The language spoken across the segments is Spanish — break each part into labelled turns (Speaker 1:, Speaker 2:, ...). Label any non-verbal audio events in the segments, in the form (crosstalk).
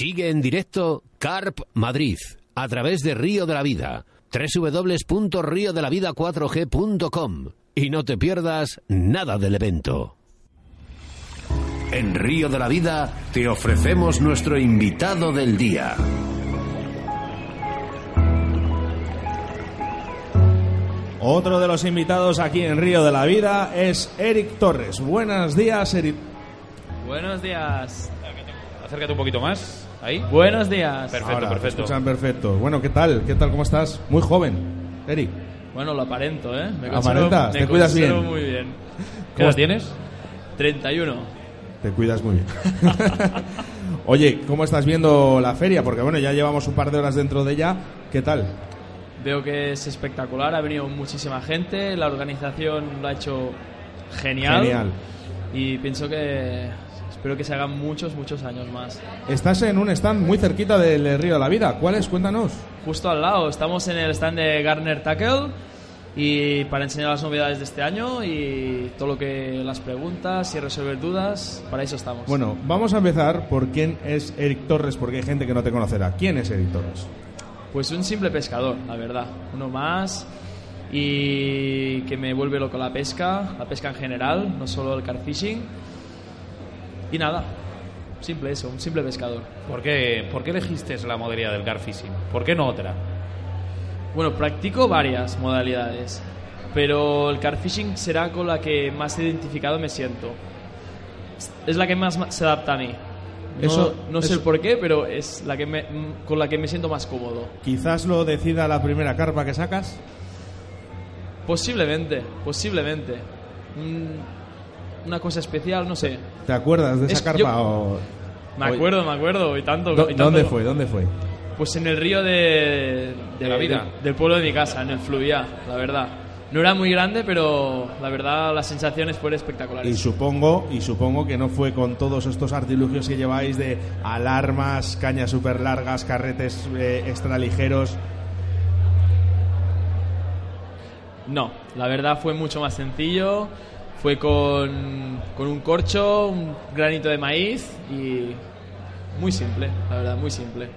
Speaker 1: Sigue en directo Carp Madrid a través de Río de la Vida, www.riodelavida4g.com y no te pierdas nada del evento. En Río de la Vida te ofrecemos nuestro invitado del día.
Speaker 2: Otro de los invitados aquí en Río de la Vida es Eric Torres. Buenos días, Eric.
Speaker 3: Buenos días.
Speaker 4: Acércate un poquito más. Ahí.
Speaker 3: Buenos días.
Speaker 4: Perfecto,
Speaker 2: Ahora, te
Speaker 4: perfecto.
Speaker 2: escuchan perfecto. Bueno, ¿qué tal? ¿Qué tal? ¿Cómo estás? Muy joven, Eric.
Speaker 3: Bueno, lo aparento, ¿eh? Me
Speaker 2: ¿Aparentas? ¿Te cuidas bien?
Speaker 3: muy bien.
Speaker 4: ¿Qué edad tienes?
Speaker 3: 31.
Speaker 2: Te cuidas muy bien. (laughs) Oye, ¿cómo estás viendo la feria? Porque bueno, ya llevamos un par de horas dentro de ella. ¿Qué tal?
Speaker 3: Veo que es espectacular, ha venido muchísima gente, la organización lo ha hecho genial.
Speaker 2: Genial.
Speaker 3: Y pienso que espero que se hagan muchos, muchos años más.
Speaker 2: Estás en un stand muy cerquita del Río de la Vida. ¿Cuál es? Cuéntanos.
Speaker 3: Justo al lado, estamos en el stand de Garner Tackle y para enseñar las novedades de este año y todo lo que las preguntas y resolver dudas, para eso estamos.
Speaker 2: Bueno, vamos a empezar por quién es Eric Torres, porque hay gente que no te conocerá. ¿Quién es Eric Torres?
Speaker 3: Pues un simple pescador, la verdad. Uno más y que me vuelve loco la pesca, la pesca en general, no solo el carp fishing. Y nada, simple eso, un simple pescador.
Speaker 4: ¿Por qué, ¿Por qué elegiste la modalidad del carp fishing? ¿Por qué no otra?
Speaker 3: Bueno, practico varias modalidades, pero el carp fishing será con la que más identificado me siento. Es la que más se adapta a mí. No,
Speaker 2: Eso-
Speaker 3: no sé
Speaker 2: eso-
Speaker 3: el por qué, pero es la que me- mm, con la que me siento más cómodo.
Speaker 2: Quizás lo decida la primera carpa que sacas.
Speaker 3: Posiblemente, posiblemente. Un- una cosa especial, no sé.
Speaker 2: ¿Te acuerdas de esa
Speaker 3: Es-
Speaker 2: carpa?
Speaker 3: yo-
Speaker 2: o-
Speaker 3: Me acuerdo, me acuerdo, y tanto.
Speaker 2: ¿dó-
Speaker 3: y tanto-
Speaker 2: ¿Dónde fue? ¿Dónde fue?
Speaker 3: Pues en el río de,
Speaker 4: De la vida.
Speaker 3: de- del pueblo de mi casa, en el Fluviá, la verdad. No era muy grande, pero la verdad las sensaciones fueron
Speaker 2: Y
Speaker 3: espectaculares.
Speaker 2: supongo, y supongo que no fue con todos estos artilugios que lleváis de alarmas, cañas súper largas, carretes eh, extra ligeros.
Speaker 3: No, la verdad fue mucho más sencillo. Fue con, con un corcho, un granito de maíz y muy simple, la verdad, muy simple.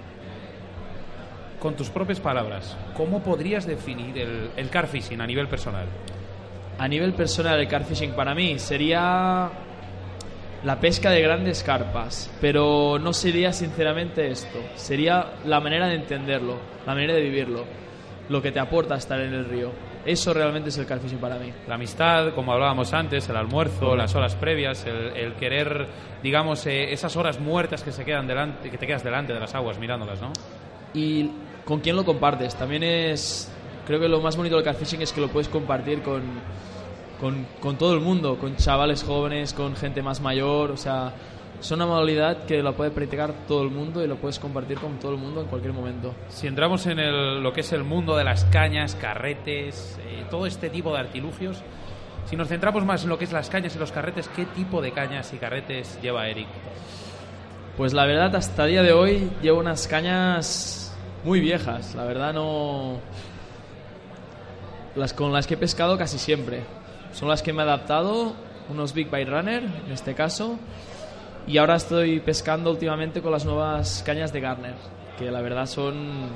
Speaker 4: Con tus propias palabras, ¿cómo podrías definir el, el carp fishing a nivel personal?
Speaker 3: A nivel personal, el carp fishing para mí sería la pesca de grandes carpas, pero no sería sinceramente esto. Sería la manera de entenderlo, la manera de vivirlo, lo que te aporta estar en el río. Eso realmente es el carp fishing para mí.
Speaker 4: La amistad, como hablábamos antes, el almuerzo, las horas previas, el, el querer, digamos, eh, esas horas muertas que se quedan delante, que te quedas delante de las aguas mirándolas, ¿no?
Speaker 3: Y con quién lo compartes. También es. Creo que lo más bonito del carfishing es que lo puedes compartir con, con, con todo el mundo, con chavales jóvenes, con gente más mayor. O sea, es una modalidad que la puede practicar todo el mundo y lo puedes compartir con todo el mundo en cualquier momento.
Speaker 4: Si entramos en el- lo que es el mundo de las cañas, carretes, eh, todo este tipo de artilugios, si nos centramos más en lo que es las cañas y los carretes, ¿qué tipo de cañas y carretes lleva Eric?
Speaker 3: Pues la verdad, hasta el día de hoy llevo unas cañas muy viejas. La verdad, no. Las con las que he pescado casi siempre. Son las que me he adaptado, unos Big Bite Runner, en este caso. Y ahora estoy pescando últimamente con las nuevas cañas de Garner, que la verdad son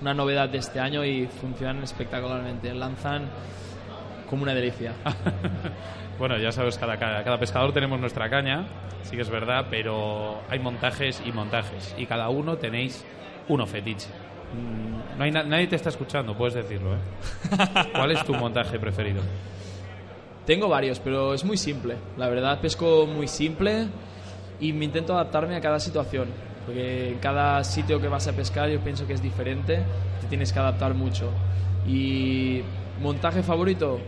Speaker 3: una novedad de este año y funcionan espectacularmente. Lanzan como una delicia. (laughs)
Speaker 4: Bueno, ya sabes, cada, cada, pescador tenemos nuestra caña, sí que es verdad, pero hay montajes y montajes. Y cada uno tenéis uno fetiche. Mm, No hay na- nadie te está escuchando, puedes decirlo, ¿eh? (laughs) ¿Cuál es tu montaje preferido?
Speaker 3: Tengo varios, pero es muy simple. La verdad, pesco muy simple y me intento adaptarme a cada situación. Porque en cada sitio que vas a pescar yo pienso que es diferente, te tienes que adaptar mucho. Y montaje favorito,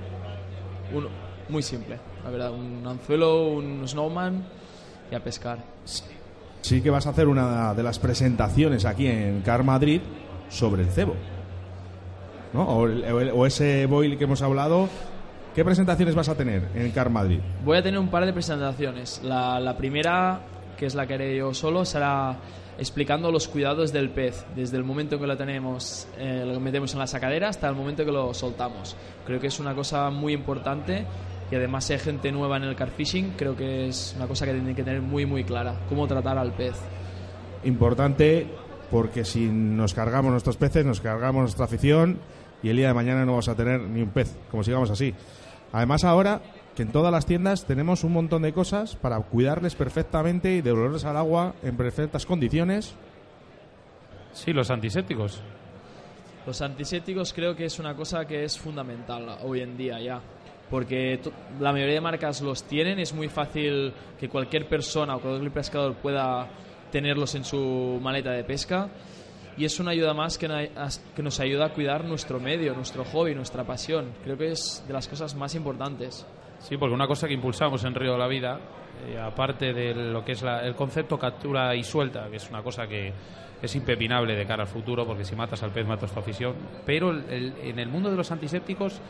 Speaker 3: uno, muy simple, la verdad. Un anzuelo, un snowman y a pescar.
Speaker 2: Sí que vas a hacer una de las presentaciones aquí en Car Madrid sobre el cebo. ¿No? O, o ese boil que hemos hablado. ¿Qué presentaciones vas a tener en Car Madrid?
Speaker 3: Voy a tener un par de presentaciones. La, la primera, que es la que haré yo solo, será explicando los cuidados del pez, desde el momento que lo tenemos, eh, lo metemos en la sacadera hasta el momento que lo soltamos. Creo que es una cosa muy importante y además si hay gente nueva en el car fishing, creo que es una cosa que tienen que tener muy muy clara, cómo tratar al pez.
Speaker 2: importante porque si nos cargamos nuestros peces, nos cargamos nuestra afición y el día de mañana no vamos a tener ni un pez, como sigamos así. Además ahora que en todas las tiendas tenemos un montón de cosas para cuidarles perfectamente y devolverles al agua en perfectas condiciones.
Speaker 4: Sí, los antisépticos.
Speaker 3: Los antisépticos creo que es una cosa que es fundamental hoy en día ya. Porque la mayoría de marcas los tienen, es muy fácil que cualquier persona o cualquier pescador pueda tenerlos en su maleta de pesca. Y es una ayuda más que, que nos ayuda a cuidar nuestro medio, nuestro hobby, nuestra pasión. Creo que es de las cosas más importantes.
Speaker 4: Sí, porque una cosa que impulsamos en Río de la Vida, eh, aparte de lo que es la- el concepto captura y suelta, que es una cosa que es impepinable de cara al futuro, porque si matas al pez matas tu afición, pero el- el- en el mundo de los antisépticos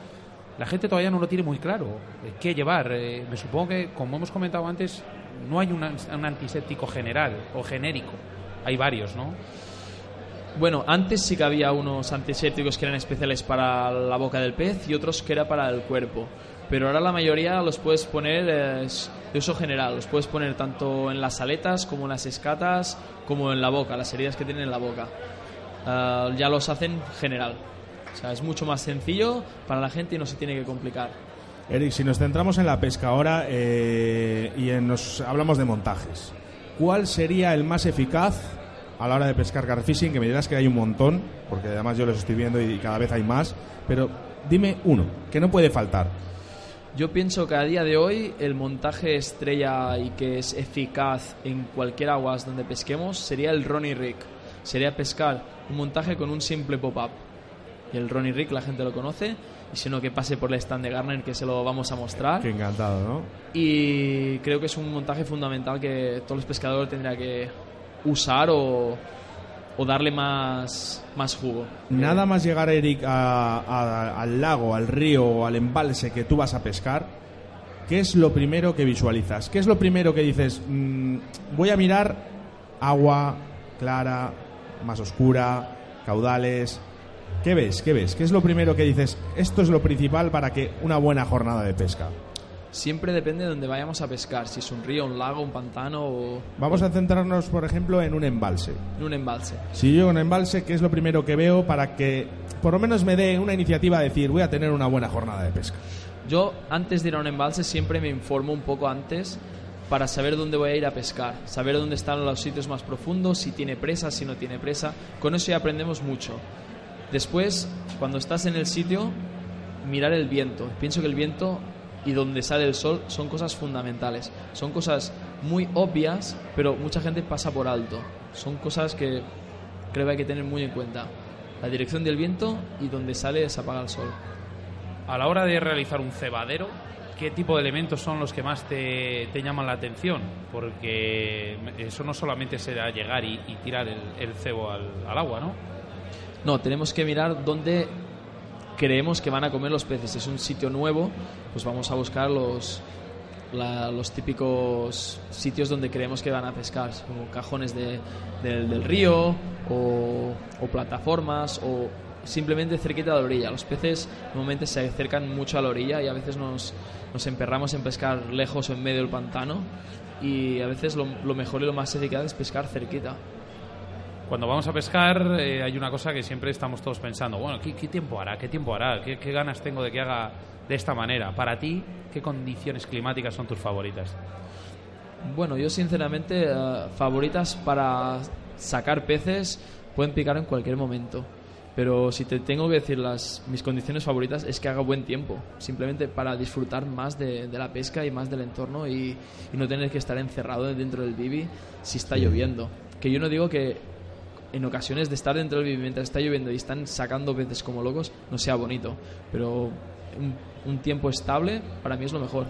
Speaker 4: la gente todavía no lo tiene muy claro. eh, ¿Qué llevar? Eh, me supongo que, como hemos comentado antes, no hay un, ans- un antiséptico general o genérico. Hay varios, ¿no?
Speaker 3: Bueno, antes sí que había unos antisépticos que eran especiales para la boca del pez y otros que era para el cuerpo. Pero ahora la mayoría los puedes poner de uso general. Los puedes poner tanto en las aletas como en las escatas como en la boca, las heridas que tienen en la boca. Ah, ya los hacen general. O sea, es mucho más sencillo para la gente y no se tiene que complicar.
Speaker 2: Eric, si nos centramos en la pesca ahora eh, y en nos hablamos de montajes, ¿cuál sería el más eficaz a la hora de pescar carfishing? Que me dirás que hay un montón, porque además yo los estoy viendo y cada vez hay más, pero dime uno, que no puede faltar.
Speaker 3: Yo pienso que a día de hoy el montaje estrella y que es eficaz en cualquier aguas donde pesquemos sería el Ronnie Rig. Sería pescar un montaje con un simple pop-up. Y el Ronnie Rig la gente lo conoce. Y si no, que pase por el stand de Garner que se lo vamos a mostrar.
Speaker 2: Qué encantado, ¿no?
Speaker 3: Y creo que es un montaje fundamental que todos los pescadores tendrían que usar o, darle más, jugo.
Speaker 2: Nada más llegar, Eric, a- a- al lago, al río o al embalse que tú vas a pescar, ¿qué es lo primero que visualizas? ¿Qué es lo primero que dices? "Mm, voy a mirar agua clara, más oscura, caudales. ¿Qué ves? ¿Qué ves? ¿Qué es lo primero que dices? Esto es lo principal para que una buena jornada de pesca.
Speaker 3: Siempre depende de donde vayamos a pescar, si es un río, un lago, un pantano o
Speaker 2: Vamos a centrarnos, por ejemplo, en un embalse.
Speaker 3: en un embalse.
Speaker 2: Si yo en un embalse, ¿qué es lo primero que veo para que por lo menos me dé una iniciativa de decir voy a tener una buena jornada de pesca?
Speaker 3: Yo antes de ir a un embalse siempre me informo un poco antes para saber dónde voy a ir a pescar, saber dónde están los sitios más profundos, si tiene presa, si no tiene presa. Con eso ya aprendemos mucho. Después, cuando estás en el sitio, mirar el viento. Pienso que el viento y donde sale el sol son cosas fundamentales. Son cosas muy obvias, pero mucha gente pasa por alto. Son cosas que creo que hay que tener muy en cuenta. La dirección del viento y donde sale se apaga el sol.
Speaker 4: A la hora de realizar un cebadero, ¿qué tipo de elementos son los que más te, te llaman la atención? Porque eso no solamente será llegar y, y tirar el, el cebo al, al agua, ¿no?
Speaker 3: No, tenemos que mirar dónde creemos que van a comer los peces. Es un sitio nuevo, pues vamos a buscar los, la- los típicos sitios donde creemos que van a pescar, como cajones de- del, del río o, o plataformas o simplemente cerquita de la orilla. Los peces normalmente se acercan mucho a la orilla y a veces nos, nos emperramos en pescar lejos o en medio del pantano y a veces lo, lo mejor y lo más eficaz es pescar cerquita.
Speaker 4: Cuando vamos a pescar eh, hay una cosa que siempre estamos todos pensando, bueno, ¿qué, qué tiempo hará? ¿Qué tiempo hará? ¿Qué, qué ganas tengo de que haga de esta manera? Para ti, ¿qué condiciones climáticas son tus favoritas?
Speaker 3: Bueno, yo sinceramente, eh, favoritas para sacar peces pueden picar en cualquier momento. Pero si te tengo que decir las mis condiciones favoritas es que haga buen tiempo, simplemente para disfrutar más de, de la pesca y más del entorno y, y no tener que estar encerrado dentro del bibi si está lloviendo. Que yo no digo que en ocasiones de estar dentro del bibi mientras está lloviendo y están sacando peces como locos no sea bonito, pero un, tiempo estable para mí es lo mejor.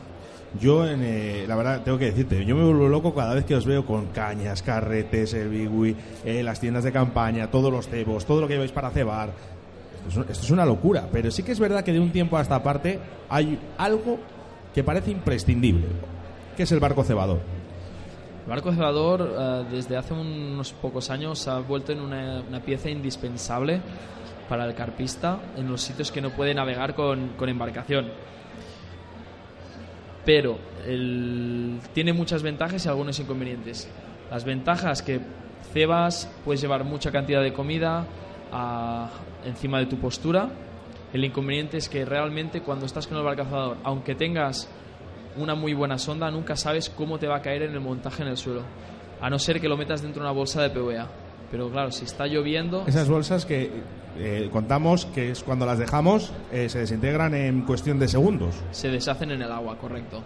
Speaker 2: Yo, en, eh, la verdad, tengo que decirte, yo me vuelvo loco cada vez que os veo con cañas, carretes, el bigui, eh, las tiendas de campaña, todos los cebos, todo lo que lleváis para cebar. Esto es, esto es una locura, pero sí que es verdad que de un tiempo a esta parte hay algo que parece imprescindible, que es el barco cebador.
Speaker 3: El barco cebador eh, desde hace unos pocos años ha vuelto en una, pieza indispensable para el carpista en los sitios que no puede navegar con, embarcación. Pero tiene muchas ventajas y algunos inconvenientes. Las ventajas que cebas, puedes llevar mucha cantidad de comida encima de tu postura. El inconveniente es que realmente cuando estás con el barco cazador, aunque tengas una muy buena sonda, nunca sabes cómo te va a caer en el montaje en el suelo. A no ser que lo metas dentro de una bolsa de PVA. Pero claro, si está lloviendo,
Speaker 2: Esas bolsas que eh, contamos que es cuando las dejamos eh, se desintegran en cuestión de segundos.
Speaker 3: se deshacen en el agua, correcto.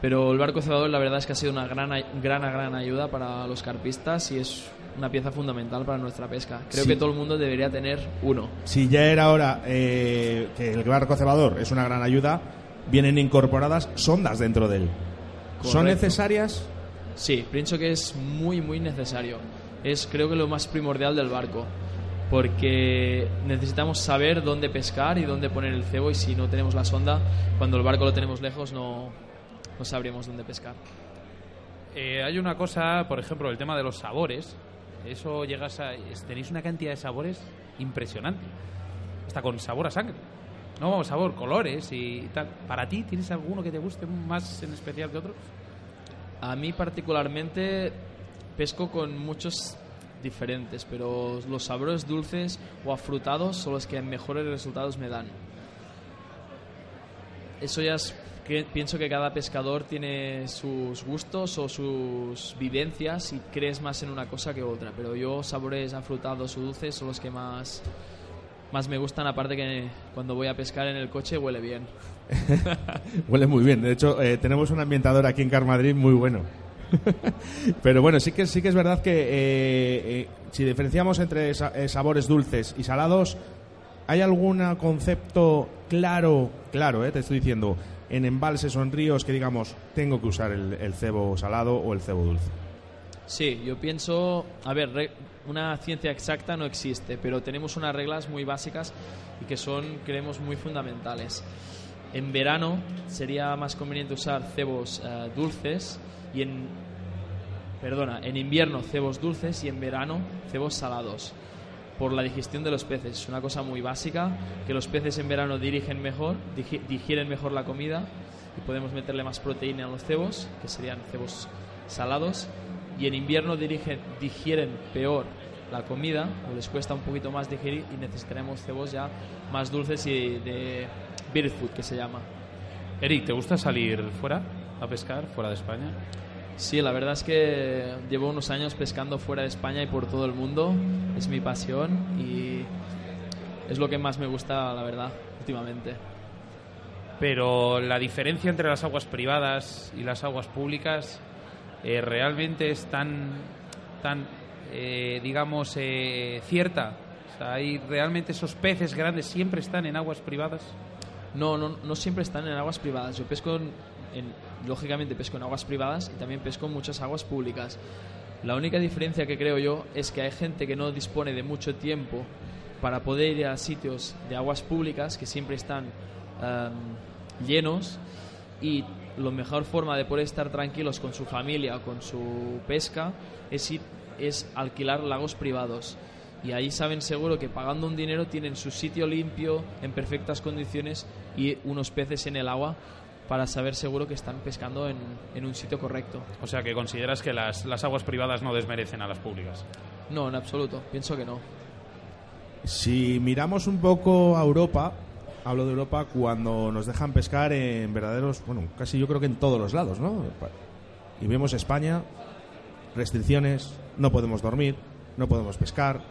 Speaker 3: Pero el barco cebador la verdad es que ha sido una gran, gran, gran ayuda para los carpistas y es una pieza fundamental para nuestra pesca. Creo
Speaker 2: Sí.
Speaker 3: que todo el mundo debería tener uno.
Speaker 2: Si ya era hora eh, que el barco cebador es una gran ayuda, vienen incorporadas sondas dentro de él. ¿Son necesarias?
Speaker 3: Sí, pienso que es muy, muy necesario. Es creo que lo más primordial del barco. Porque necesitamos saber dónde pescar y dónde poner el cebo y si no tenemos la sonda, cuando el barco lo tenemos lejos no, no sabríamos dónde pescar.
Speaker 4: Eh, hay una cosa, por ejemplo, el tema de los sabores. Eso llegas a. Tenéis una cantidad de sabores impresionante. Hasta con sabor a sangre. No, sabor, colores y tal. ¿Para ti tienes alguno que te guste más en especial que otro?
Speaker 3: A mí particularmente pesco con muchos diferentes, pero los sabores dulces o afrutados son los que mejores resultados me dan. Eso ya pienso que cada pescador tiene sus gustos o sus vivencias y crees más en una cosa que otra, pero yo sabores afrutados o dulces son los que más más me gustan aparte que cuando voy a pescar en el coche huele bien. (laughs)
Speaker 2: Huele muy bien. De hecho, eh, tenemos un ambientador aquí en Car Madrid muy bueno. (laughs) Pero bueno, sí que, sí que es verdad que eh, eh, si diferenciamos entre sa- sabores dulces y salados, ¿hay algún concepto claro, claro, eh, te estoy diciendo, en embalses o en ríos que digamos, tengo que usar el, el cebo salado o el cebo dulce?
Speaker 3: Sí, yo pienso, a ver, re- una ciencia exacta no existe, pero tenemos unas reglas muy básicas y que son, creemos, muy fundamentales. En verano sería más conveniente usar cebos eh, dulces y en, perdona, en invierno cebos dulces y en verano cebos salados por la digestión de los peces. Es una cosa muy básica, que los peces en verano dirigen mejor, digi- digieren mejor la comida y podemos meterle más proteína a los cebos, que serían cebos salados, y en invierno dirigen, digieren peor la comida, o les cuesta un poquito más digerir y necesitaremos cebos ya más dulces y de bird food, que se llama.
Speaker 4: Eric, ¿te gusta salir fuera a pescar, fuera de España?
Speaker 3: Sí, la verdad es que llevo unos años pescando fuera de España y por todo el mundo. Es mi pasión y es lo que más me gusta, la verdad, últimamente.
Speaker 4: Pero la diferencia entre las aguas privadas y las aguas públicas eh, realmente es tan, tan eh, digamos, eh, cierta. O sea, hay realmente esos peces grandes siempre están en aguas privadas.
Speaker 3: No, no, no siempre están en aguas privadas. Yo pesco, en, en- lógicamente pesco en aguas privadas y también pesco en muchas aguas públicas. La única diferencia que creo yo es que hay gente que no dispone de mucho tiempo para poder ir a sitios de aguas públicas que siempre están em, llenos y la mejor forma de poder estar tranquilos con su familia o con su pesca es ir es alquilar lagos privados y ahí saben seguro que pagando un dinero tienen su sitio limpio en perfectas condiciones y unos peces en el agua para saber seguro que están pescando en, en un sitio correcto.
Speaker 4: O sea, que consideras que las, las aguas privadas no desmerecen a las públicas.
Speaker 3: No, en absoluto, pienso que no.
Speaker 2: Si miramos un poco a Europa, hablo de Europa cuando nos dejan pescar en verdaderos, bueno, casi yo creo que en todos los lados, ¿no? Y vemos España, restricciones, no podemos dormir, no podemos pescar,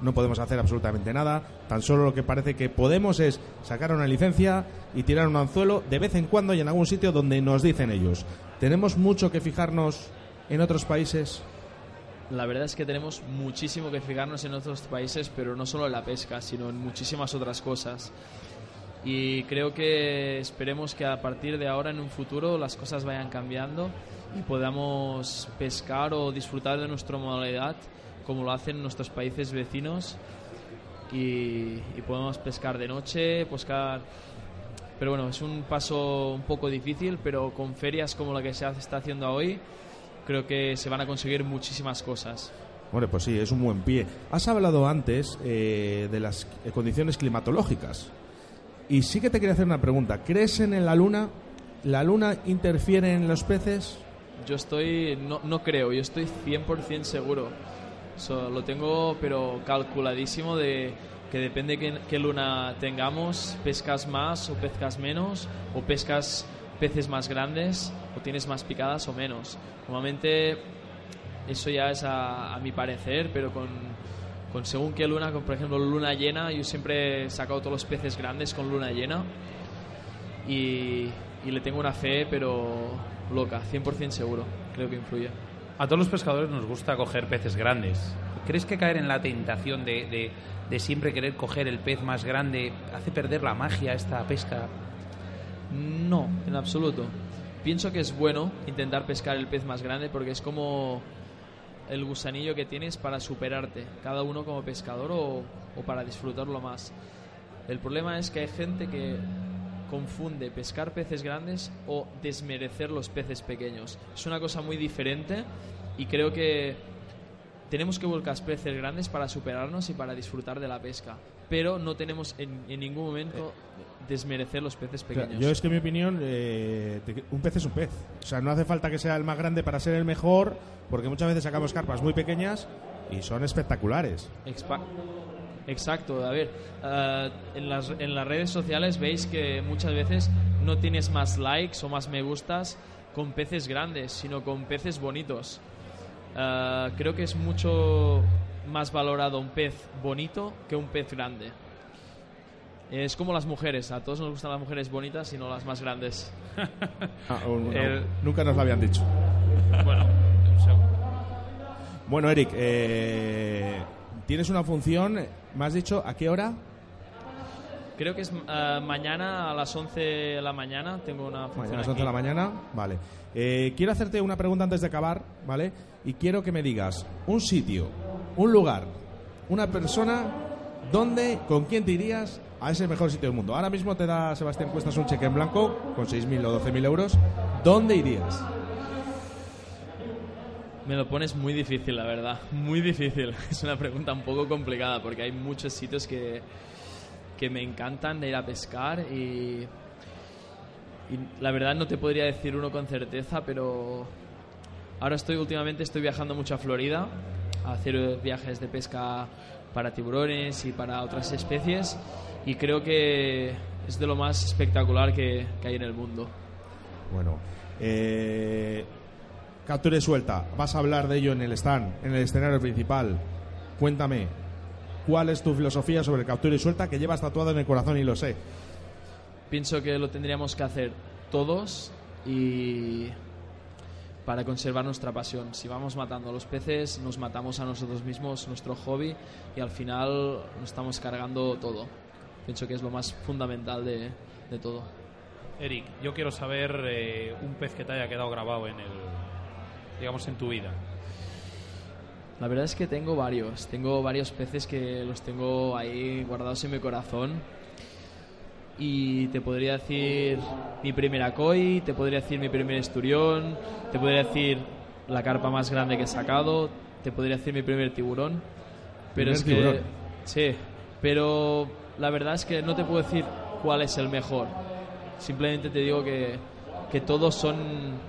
Speaker 2: no podemos hacer absolutamente nada, tan solo lo que parece que podemos es sacar una licencia y tirar un anzuelo de vez en cuando y en algún sitio donde nos dicen ellos. Tenemos mucho que fijarnos en otros países.
Speaker 3: La verdad es que tenemos muchísimo que fijarnos en otros países, pero no solo en la pesca, sino en muchísimas otras cosas. Y creo que esperemos que a partir de ahora, en un futuro, las cosas vayan cambiando y podamos pescar o disfrutar de nuestra modalidad como lo hacen nuestros países vecinos y, y podemos pescar de noche, pescar... Pero bueno, es un paso un poco difícil, pero con ferias como la que se está haciendo hoy, creo que se van a conseguir muchísimas cosas.
Speaker 2: Bueno, pues sí, es un buen pie. Has hablado antes eh, de las eh, condiciones climatológicas. Y sí que te quería hacer una pregunta. ¿Crees en la luna? ¿La luna interfiere en los peces?
Speaker 3: yo estoy, no, no creo, yo estoy 100% seguro. So, lo tengo, pero calculadísimo de que depende qué, qué luna tengamos, pescas más o pescas menos, o pescas peces más grandes, o tienes más picadas o menos. Normalmente eso ya es a, a mi parecer, pero con, con según qué luna, con, por ejemplo luna llena, yo siempre he sacado todos los peces grandes con luna llena y, y le tengo una fe, pero loca, 100% seguro, creo que influye.
Speaker 4: A todos los pescadores nos gusta coger peces grandes. ¿Crees que caer en la tentación de, de- de siempre querer coger el pez más grande hace perder la magia a esta pesca?
Speaker 3: No, en absoluto. Pienso que es bueno intentar pescar el pez más grande porque es como el gusanillo que tienes para superarte, cada uno como pescador o, para disfrutarlo más. El problema es que hay gente que confunde pescar peces grandes o desmerecer los peces pequeños. Es una cosa muy diferente y creo que tenemos que buscar peces grandes para superarnos y para disfrutar de la pesca, pero no tenemos en, en ningún momento desmerecer los peces
Speaker 2: O sea,
Speaker 3: pequeños.
Speaker 2: yo es que en mi opinión, eh, un pez es un pez. O sea, no hace falta que sea el más grande para ser el mejor, porque muchas veces sacamos carpas muy pequeñas y son espectaculares.
Speaker 3: Expa- Exacto, a ver, eh, en, las, en las redes sociales veis que muchas veces no tienes más likes o más me gustas con peces grandes, sino con peces bonitos. Eh, creo que es mucho más valorado un pez bonito que un pez grande. Es como las mujeres, a todos nos gustan las mujeres bonitas y no las más grandes. (laughs)
Speaker 2: Ah, o- no,
Speaker 4: El-
Speaker 2: Nunca nos lo habían dicho.
Speaker 4: Bueno, un segundo.
Speaker 2: Bueno, Eric, eh, tienes una función, me has dicho, ¿a qué hora?
Speaker 3: Creo que es eh, mañana a las 11 de la mañana, tengo una función
Speaker 2: Mañana a las 11
Speaker 3: aquí.
Speaker 2: de la mañana, vale. Eh, quiero hacerte una pregunta antes de acabar, ¿vale? Y quiero que me digas un sitio, un lugar, una persona, ¿dónde, con quién te irías a ese mejor sitio del mundo? Ahora mismo te da Sebastián Cuestas un cheque en blanco con 6.000 o 12.000 euros. ¿Dónde irías?
Speaker 3: Me lo pones muy difícil, la verdad. Muy difícil. (laughs) Es una pregunta un poco complicada porque hay muchos sitios que, que me encantan de ir a pescar y, y la verdad no te podría decir uno con certeza, pero ahora estoy últimamente estoy viajando mucho a Florida a hacer viajes de pesca para tiburones y para otras especies y creo que es de lo más espectacular que, que hay en el mundo.
Speaker 2: Bueno, eh, captura y suelta. Vas a hablar de ello en el stand, en el escenario principal. Cuéntame, ¿cuál es tu filosofía sobre captura y suelta que llevas tatuado en el corazón y lo sé?
Speaker 3: Pienso que lo tendríamos que hacer todos y para conservar nuestra pasión. Si vamos matando a los peces, nos matamos a nosotros mismos, nuestro hobby, y al final nos estamos cargando todo. Pienso que es lo más fundamental de, de todo.
Speaker 4: Eric, yo quiero saber eh, un pez que te haya quedado grabado en el, digamos, en tu vida.
Speaker 3: La verdad es que tengo varios. Tengo varios peces que los tengo ahí guardados en mi corazón. Y te podría decir mi primera koi, te podría decir mi primer esturión, te podría decir la carpa más grande que he sacado, te podría decir mi primer tiburón. Pero
Speaker 2: Primer
Speaker 3: es que.
Speaker 2: tiburón.
Speaker 3: Sí, pero la verdad es que no te puedo decir cuál es el mejor. Simplemente te digo que, que todos son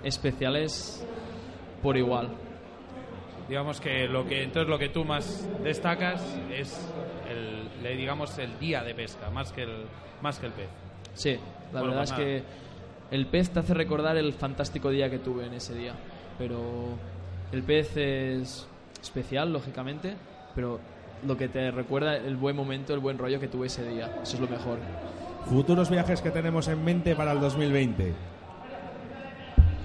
Speaker 3: especiales por igual.
Speaker 4: Digamos que lo que entonces lo que tú más destacas es le- digamos, el día de pesca, más que el, más que el pez.
Speaker 3: Sí, la
Speaker 4: Bueno,
Speaker 3: verdad
Speaker 4: pues
Speaker 3: es
Speaker 4: nada.
Speaker 3: que el pez te hace recordar el fantástico día que tuve en ese día. Pero el pez es especial, lógicamente, pero lo que te recuerda el buen momento, el buen rollo que tuve ese día. Eso es lo mejor.
Speaker 2: Futuros viajes que tenemos en mente para el 2020.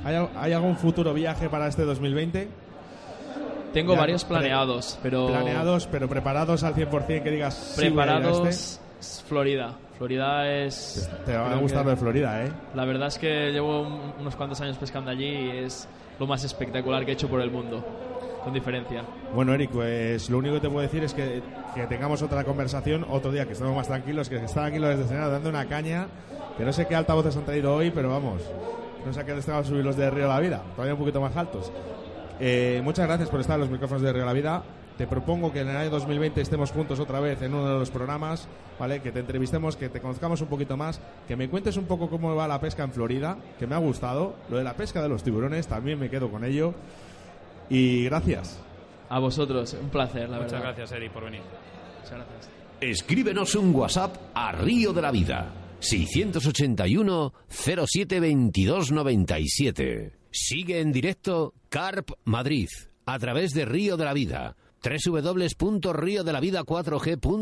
Speaker 2: ¿Hay, hay algún futuro viaje para este 2020?
Speaker 3: Tengo
Speaker 2: Ya,
Speaker 3: varios planeados, pero
Speaker 2: Planeados, pero preparados al 100% que digas sí a a
Speaker 3: preparados
Speaker 2: este.
Speaker 3: Florida. Florida es
Speaker 2: Te va a gustar lo de Florida, ¿eh?
Speaker 3: La verdad es que llevo un- unos cuantos años pescando allí y es lo más espectacular que he hecho por el mundo, con diferencia.
Speaker 2: Bueno, Eric, pues lo único que te puedo decir es que, que tengamos otra conversación otro día, que estemos más tranquilos, que están aquí los desde escenario dando una caña, que no sé qué altavoces han traído hoy, pero vamos, no sé a qué les tengo que subir los de Río La Vida, todavía un poquito más altos. Eh, muchas gracias por estar en los micrófonos de Río La Vida. te propongo que en el año 2020 estemos juntos otra vez en uno de los programas, ¿vale? Que te entrevistemos, que te conozcamos un poquito más, que me cuentes un poco cómo va la pesca en Florida, que me ha gustado. Lo de la pesca de los tiburones también me quedo con ello. Y gracias.
Speaker 3: A vosotros, un placer, la
Speaker 4: Muchas
Speaker 3: verdad.
Speaker 4: gracias, Eri, por venir.
Speaker 3: Muchas gracias.
Speaker 1: Escríbenos un WhatsApp a Río de la Vida. 681 07 22 97. Sigue en directo Carp Madrid a través de Río de la Vida. www.riodelavida4g.com